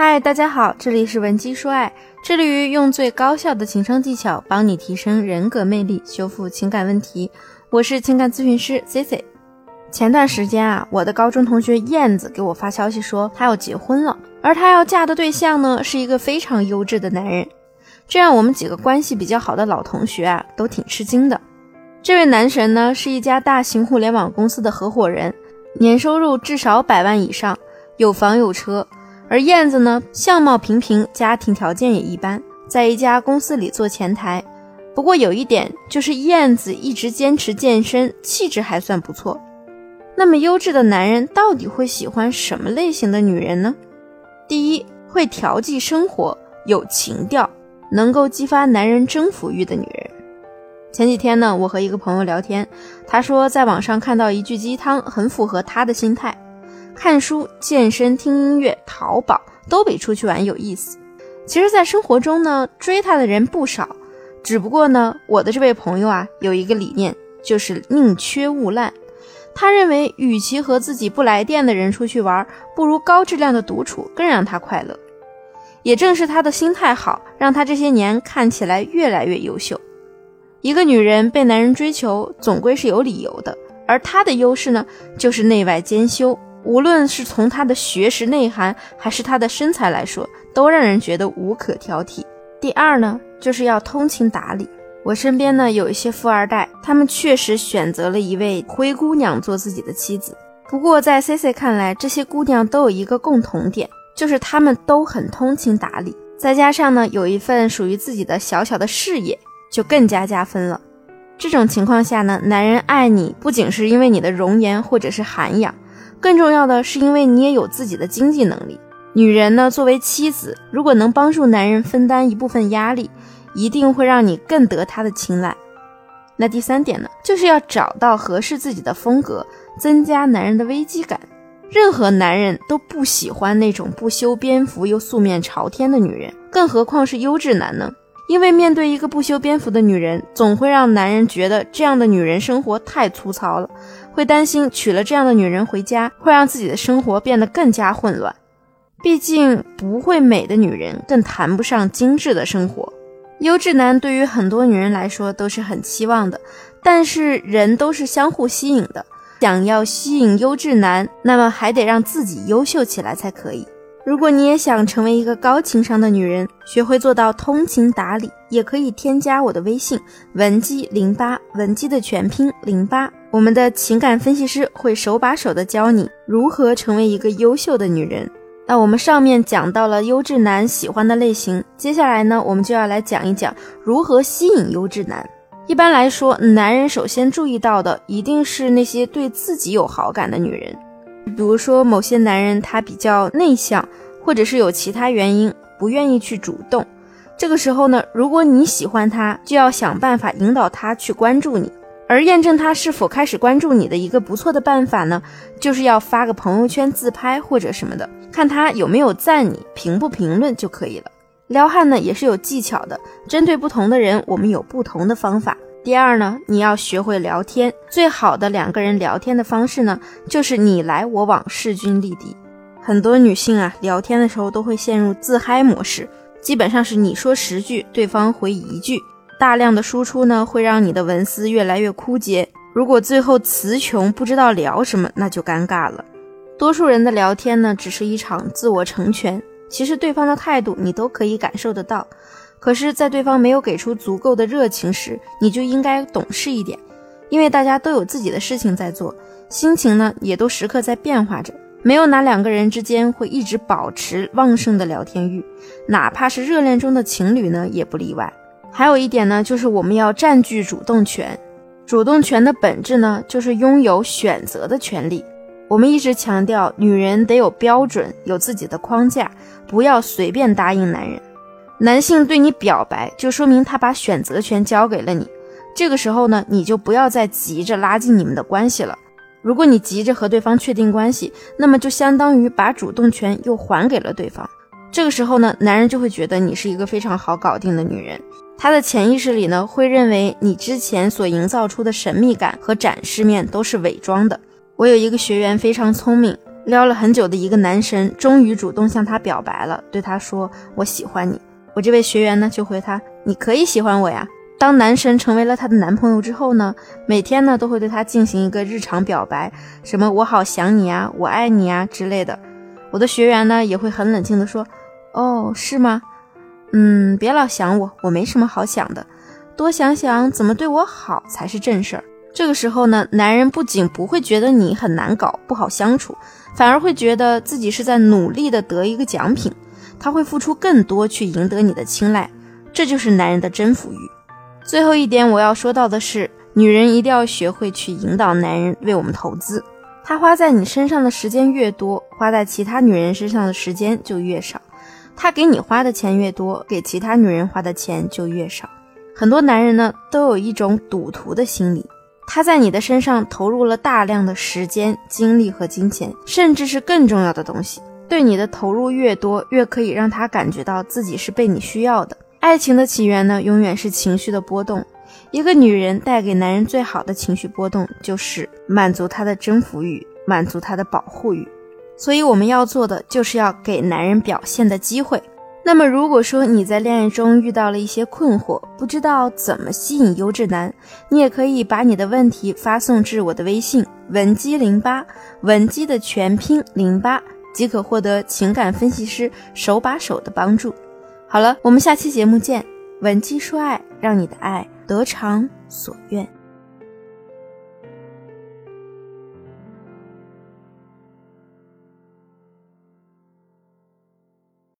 嗨，大家好，这里是文姬说爱，致力于用最高效的情商技巧帮你提升人格魅力，修复情感问题。我是情感咨询师 C C。前段时间啊，我的高中同学燕子给我发消息说，她要结婚了，而她要嫁的对象呢，是一个非常优质的男人。这让我们几个关系比较好的老同学啊，都挺吃惊的。这位男神呢，是一家大型互联网公司的合伙人，年收入至少百万以上，有房有车。而燕子呢，相貌平平，家庭条件也一般，在一家公司里做前台。不过有一点，就是燕子一直坚持健身，气质还算不错。那么优质的男人到底会喜欢什么类型的女人呢？第一，会调剂生活，有情调，能够激发男人征服欲的女人。前几天呢，我和一个朋友聊天，他说在网上看到一句鸡汤，很符合他的心态。看书、健身、听音乐、淘宝都比出去玩有意思。其实，在生活中呢，追他的人不少，只不过呢，我的这位朋友啊，有一个理念，就是宁缺毋滥。他认为，与其和自己不来电的人出去玩，不如高质量的独处更让他快乐。也正是他的心态好，让他这些年看起来越来越优秀。一个女人被男人追求，总归是有理由的，而她的优势呢，就是内外兼修。无论是从她的学识内涵，还是她的身材来说，都让人觉得无可挑剔。第二呢，就是要通情达理。我身边呢有一些富二代，他们确实选择了一位灰姑娘做自己的妻子。不过在 C C 看来，这些姑娘都有一个共同点，就是她们都很通情达理，再加上呢有一份属于自己的小小的事业，就更加加分了。这种情况下呢，男人爱你不仅是因为你的容颜或者是涵养。更重要的是，因为你也有自己的经济能力。女人呢，作为妻子，如果能帮助男人分担一部分压力，一定会让你更得他的青睐。那第三点呢，就是要找到合适自己的风格，增加男人的危机感。任何男人都不喜欢那种不修边幅又素面朝天的女人，更何况是优质男呢？因为面对一个不修边幅的女人，总会让男人觉得这样的女人生活太粗糙了。会担心娶了这样的女人回家，会让自己的生活变得更加混乱。毕竟不会美的女人更谈不上精致的生活。优质男对于很多女人来说都是很期望的，但是人都是相互吸引的。想要吸引优质男，那么还得让自己优秀起来才可以。如果你也想成为一个高情商的女人，学会做到通情达理，也可以添加我的微信文姬零八，文姬的全拼零八，我们的情感分析师会手把手的教你如何成为一个优秀的女人。那我们上面讲到了优质男喜欢的类型，接下来呢，我们就要来讲一讲如何吸引优质男。一般来说，男人首先注意到的一定是那些对自己有好感的女人。比如说，某些男人他比较内向，或者是有其他原因不愿意去主动。这个时候呢，如果你喜欢他，就要想办法引导他去关注你。而验证他是否开始关注你的一个不错的办法呢，就是要发个朋友圈自拍或者什么的，看他有没有赞你，评不评论就可以了。撩汉呢也是有技巧的，针对不同的人，我们有不同的方法。第二呢，你要学会聊天。最好的两个人聊天的方式呢，就是你来我往，势均力敌。很多女性啊，聊天的时候都会陷入自嗨模式，基本上是你说十句，对方回一句，大量的输出呢，会让你的文思越来越枯竭。如果最后词穷，不知道聊什么，那就尴尬了。多数人的聊天呢，只是一场自我成全，其实对方的态度你都可以感受得到。可是，在对方没有给出足够的热情时，你就应该懂事一点，因为大家都有自己的事情在做，心情呢也都时刻在变化着，没有哪两个人之间会一直保持旺盛的聊天欲，哪怕是热恋中的情侣呢也不例外。还有一点呢，就是我们要占据主动权，主动权的本质呢就是拥有选择的权利。我们一直强调，女人得有标准，有自己的框架，不要随便答应男人。男性对你表白，就说明他把选择权交给了你。这个时候呢，你就不要再急着拉近你们的关系了。如果你急着和对方确定关系，那么就相当于把主动权又还给了对方。这个时候呢，男人就会觉得你是一个非常好搞定的女人。他的潜意识里呢，会认为你之前所营造出的神秘感和展示面都是伪装的。我有一个学员非常聪明。撩了很久的一个男神，终于主动向她表白了，对她说：“我喜欢你。”我这位学员呢，就回他：“你可以喜欢我呀。”当男神成为了她的男朋友之后呢，每天呢都会对她进行一个日常表白，什么“我好想你啊，我爱你啊”之类的。我的学员呢也会很冷静的说：“哦，是吗？嗯，别老想我，我没什么好想的，多想想怎么对我好才是正事儿。”这个时候呢，男人不仅不会觉得你很难搞、不好相处，反而会觉得自己是在努力的得一个奖品，他会付出更多去赢得你的青睐，这就是男人的征服欲。最后一点我要说到的是，女人一定要学会去引导男人为我们投资。他花在你身上的时间越多，花在其他女人身上的时间就越少。他给你花的钱越多，给其他女人花的钱就越少。很多男人呢，都有一种赌徒的心理。他在你的身上投入了大量的时间、精力和金钱，甚至是更重要的东西。对你的投入越多，越可以让他感觉到自己是被你需要的。爱情的起源呢，永远是情绪的波动。一个女人带给男人最好的情绪波动，就是满足他的征服欲，满足他的保护欲。所以我们要做的，就是要给男人表现的机会。那么，如果说你在恋爱中遇到了一些困惑，不知道怎么吸引优质男，你也可以把你的问题发送至我的微信文姬零八，文姬的全拼零八，即可获得情感分析师手把手的帮助。好了，我们下期节目见，吻肌说爱，让你的爱。得偿所愿。